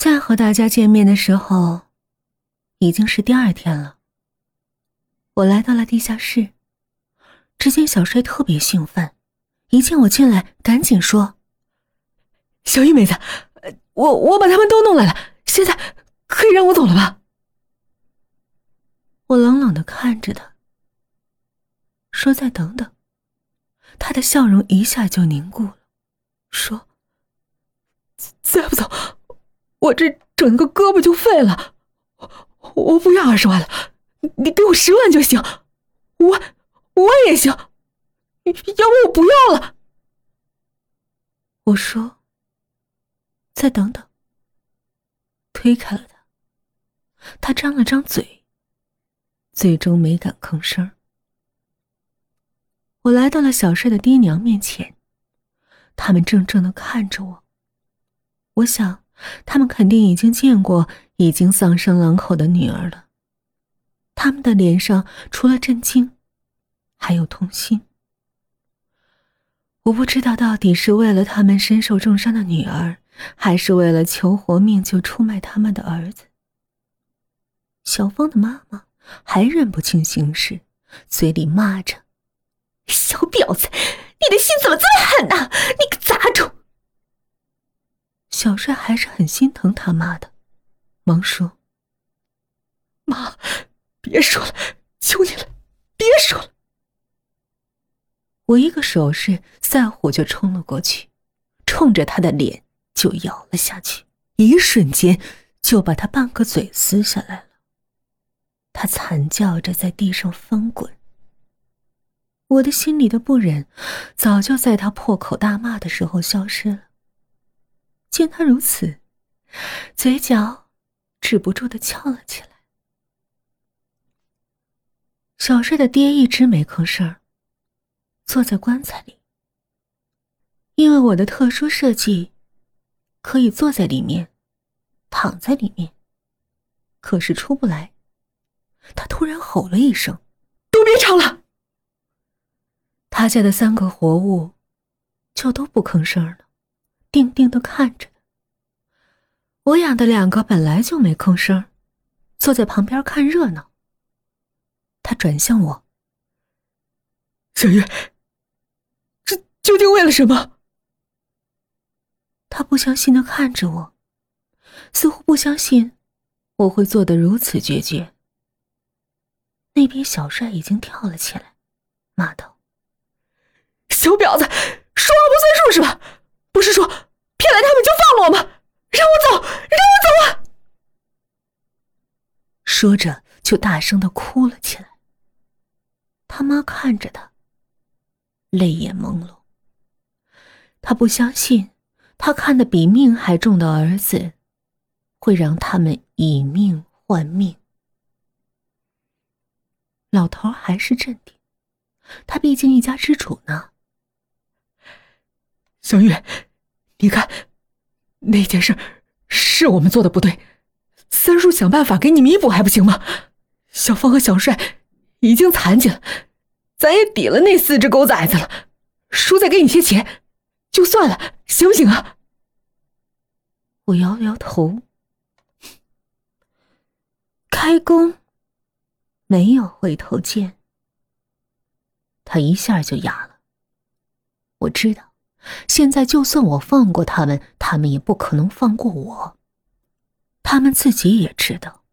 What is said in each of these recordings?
再和大家见面的时候，已经是第二天了。我来到了地下室，只见小帅特别兴奋，一见我进来，赶紧说：“小玉妹子，我我把他们都弄来了，现在可以让我走了吧？”我冷冷的看着他，说：“再等等。”他的笑容一下就凝固了，说：“再不走，我这整个胳膊就废了。我我不要二十万了，你给我十万就行。我我也行，要不我不要了。”我说：“再等等。”推开了他，他张了张嘴，最终没敢吭声。我来到了小帅的爹娘面前，他们怔怔的看着我。我想，他们肯定已经见过已经丧生狼口的女儿了。他们的脸上除了震惊，还有痛心。我不知道到底是为了他们身受重伤的女儿，还是为了求活命就出卖他们的儿子。小芳的妈妈还认不清形势，嘴里骂着。小婊子，你的心怎么这么狠呢？你个！小帅还是很心疼他妈的，忙说：“妈，别说了，求你了，别说了。”我一个手势，赛虎就冲了过去，冲着他的脸就咬了下去，一瞬间就把他半个嘴撕下来了。他惨叫着在地上翻滚。我的心里的不忍，早就在他破口大骂的时候消失了。见他如此，嘴角止不住的翘了起来。小帅的爹一直没吭声，坐在棺材里。因为我的特殊设计，可以坐在里面，躺在里面，可是出不来。他突然吼了一声：“都别吵了！”他家的三个活物，就都不吭声了，定定的看着我养的两个本来就没吭声，坐在旁边看热闹。他转向我：“小月，这究竟为了什么？”他不相信的看着我，似乎不相信我会做的如此决绝。那边小帅已经跳了起来，骂道。小婊子，说话不算数是吧？不是说骗来他们就放了我吗？让我走，让我走啊！说着就大声的哭了起来。他妈看着他，泪眼朦胧。他不相信，他看得比命还重的儿子，会让他们以命换命。老头还是镇定，他毕竟一家之主呢。小玉，你看，那件事是我们做的不对，三叔想办法给你弥补还不行吗？小芳和小帅已经残疾了，咱也抵了那四只狗崽子了，叔再给你些钱，就算了，行不行啊？我摇摇头，开弓没有回头箭，他一下就哑了。我知道。现在就算我放过他们，他们也不可能放过我。他们自己也知道。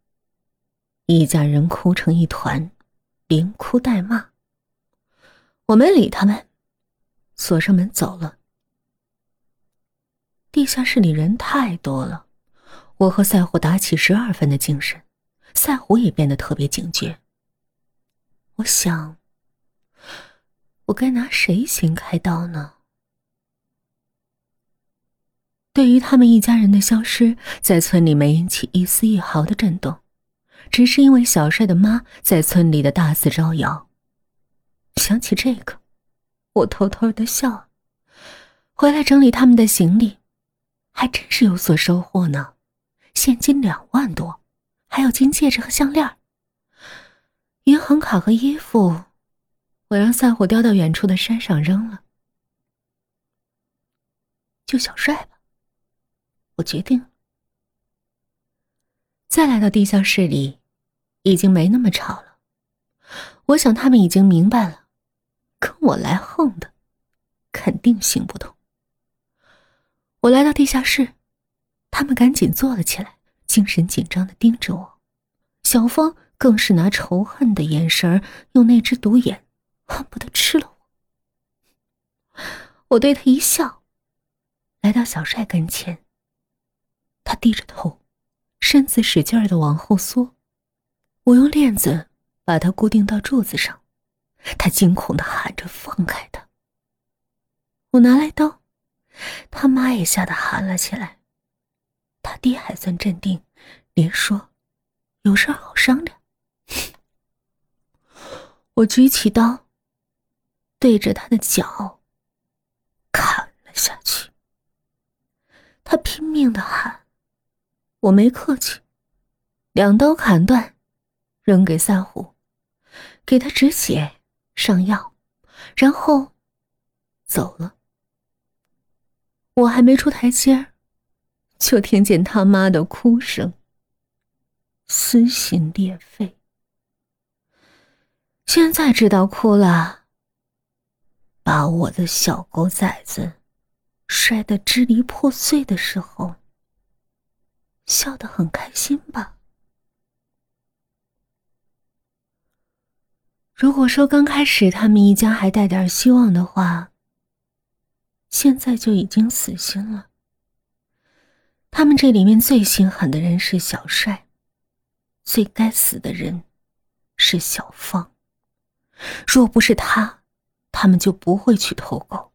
一家人哭成一团，连哭带骂。我没理他们，锁上门走了。地下室里人太多了，我和赛虎打起十二分的精神，赛虎也变得特别警觉。我想，我该拿谁先开刀呢？对于他们一家人的消失，在村里没引起一丝一毫的震动，只是因为小帅的妈在村里的大肆招摇。想起这个，我偷偷的笑。回来整理他们的行李，还真是有所收获呢，现金两万多，还有金戒指和项链。银行卡和衣服，我让散伙叼到远处的山上扔了。就小帅吧。我决定，再来到地下室里，已经没那么吵了。我想他们已经明白了，跟我来横的，肯定行不通。我来到地下室，他们赶紧坐了起来，精神紧张的盯着我。小芳更是拿仇恨的眼神用那只独眼恨不得吃了我。我对他一笑，来到小帅跟前。他低着头，身子使劲的往后缩。我用链子把他固定到柱子上，他惊恐的喊着：“放开他！”我拿来刀，他妈也吓得喊了起来。他爹还算镇定，连说：“有事好商量。”我举起刀，对着他的脚砍了下去。他拼命的喊。我没客气，两刀砍断，扔给赛虎，给他止血、上药，然后走了。我还没出台阶就听见他妈的哭声，撕心裂肺。现在知道哭了，把我的小狗崽子摔得支离破碎的时候。笑得很开心吧？如果说刚开始他们一家还带点希望的话，现在就已经死心了。他们这里面最心狠的人是小帅，最该死的人是小芳。若不是他，他们就不会去偷狗；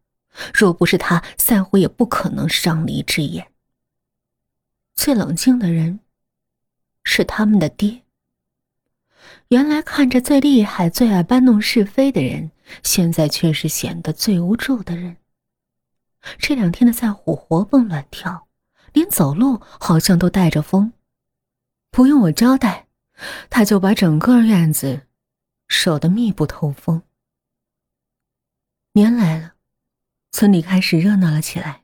若不是他，赛虎也不可能伤离之眼。最冷静的人是他们的爹。原来看着最厉害、最爱搬弄是非的人，现在却是显得最无助的人。这两天的赛虎活蹦乱跳，连走路好像都带着风。不用我交代，他就把整个院子守得密不透风。年来了，村里开始热闹了起来。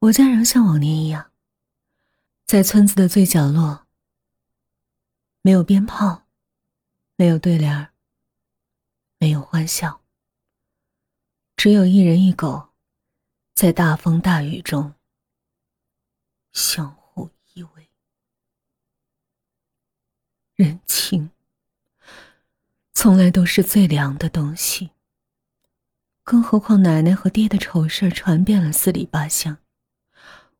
我家仍像往年一样。在村子的最角落，没有鞭炮，没有对联没有欢笑，只有一人一狗，在大风大雨中相互依偎。人情，从来都是最凉的东西，更何况奶奶和爹的丑事传遍了四里八乡，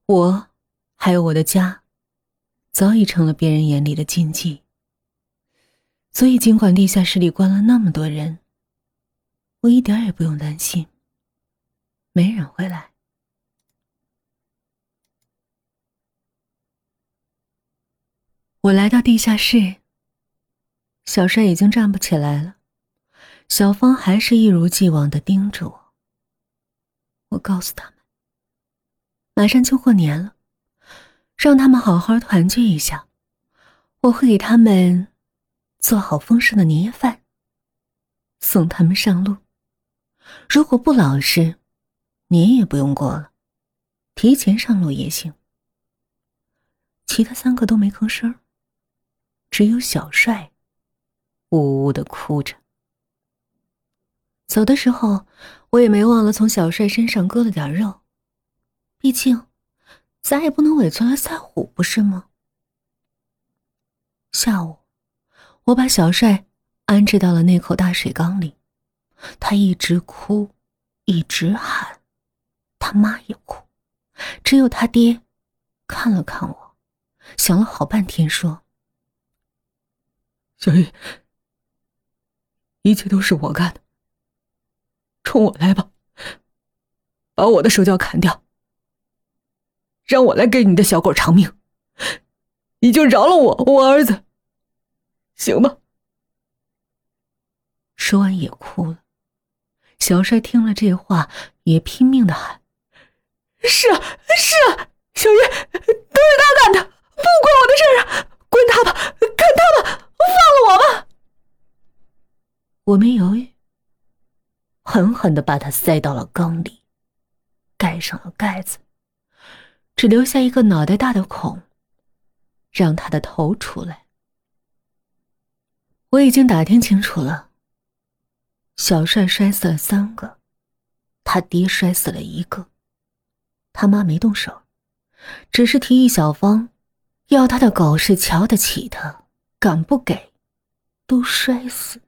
我，还有我的家。早已成了别人眼里的禁忌，所以尽管地下室里关了那么多人，我一点也不用担心，没人会来。我来到地下室，小帅已经站不起来了，小芳还是一如既往的盯着我。我告诉他们，马上就过年了。让他们好好团聚一下，我会给他们做好丰盛的年夜饭，送他们上路。如果不老实，年也不用过了，提前上路也行。其他三个都没吭声，只有小帅呜呜的哭着。走的时候，我也没忘了从小帅身上割了点肉，毕竟。咱也不能委屈了赛虎，不是吗？下午，我把小帅安置到了那口大水缸里，他一直哭，一直喊，他妈也哭，只有他爹看了看我，想了好半天，说：“小玉，一切都是我干的，冲我来吧，把我的手脚砍掉。”让我来给你的小狗偿命，你就饶了我，我儿子，行吗？说完也哭了。小帅听了这话，也拼命的喊：“是啊，是啊，小月都是他干的，不关我的事啊！滚他吧，砍他吧，放了我吧！”我没犹豫，狠狠的把他塞到了缸里，盖上了盖子。只留下一个脑袋大的孔，让他的头出来。我已经打听清楚了，小帅摔死了三个，他爹摔死了一个，他妈没动手，只是提议小芳要他的狗是瞧得起他，敢不给，都摔死，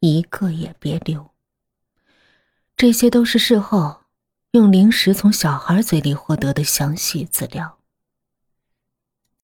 一个也别留。这些都是事后用零食从小孩嘴里获得的详细资料。